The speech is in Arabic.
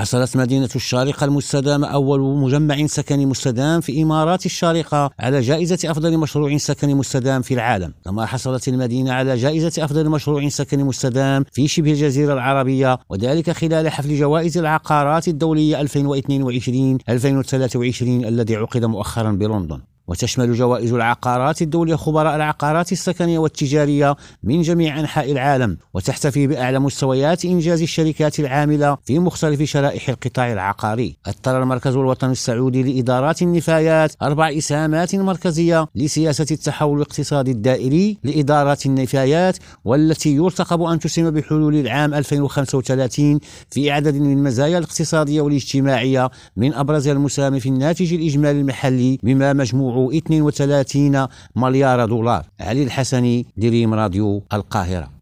حصلت مدينة الشارقة المستدامة أول مجمع سكني مستدام في إمارات الشارقة على جائزة أفضل مشروع سكني مستدام في العالم. كما حصلت المدينة على جائزة أفضل مشروع سكني مستدام في شبه الجزيرة العربية وذلك خلال حفل جوائز العقارات الدولية 2022-2023 الذي عقد مؤخرا بلندن. وتشمل جوائز العقارات الدولية خبراء العقارات السكنية والتجارية من جميع أنحاء العالم وتحتفي بأعلى مستويات إنجاز الشركات العاملة في مختلف شرائح القطاع العقاري. أطر المركز الوطني السعودي لإدارات النفايات أربع إسهامات مركزية لسياسة التحول الاقتصادي الدائري لإدارات النفايات والتي يرتقب أن تسهم بحلول العام 2035 في عدد من المزايا الاقتصادية والاجتماعية من أبرزها المساهمة في الناتج الإجمالي المحلي بما مجموع 32 مليار دولار. علي الحسني دريم راديو القاهرة.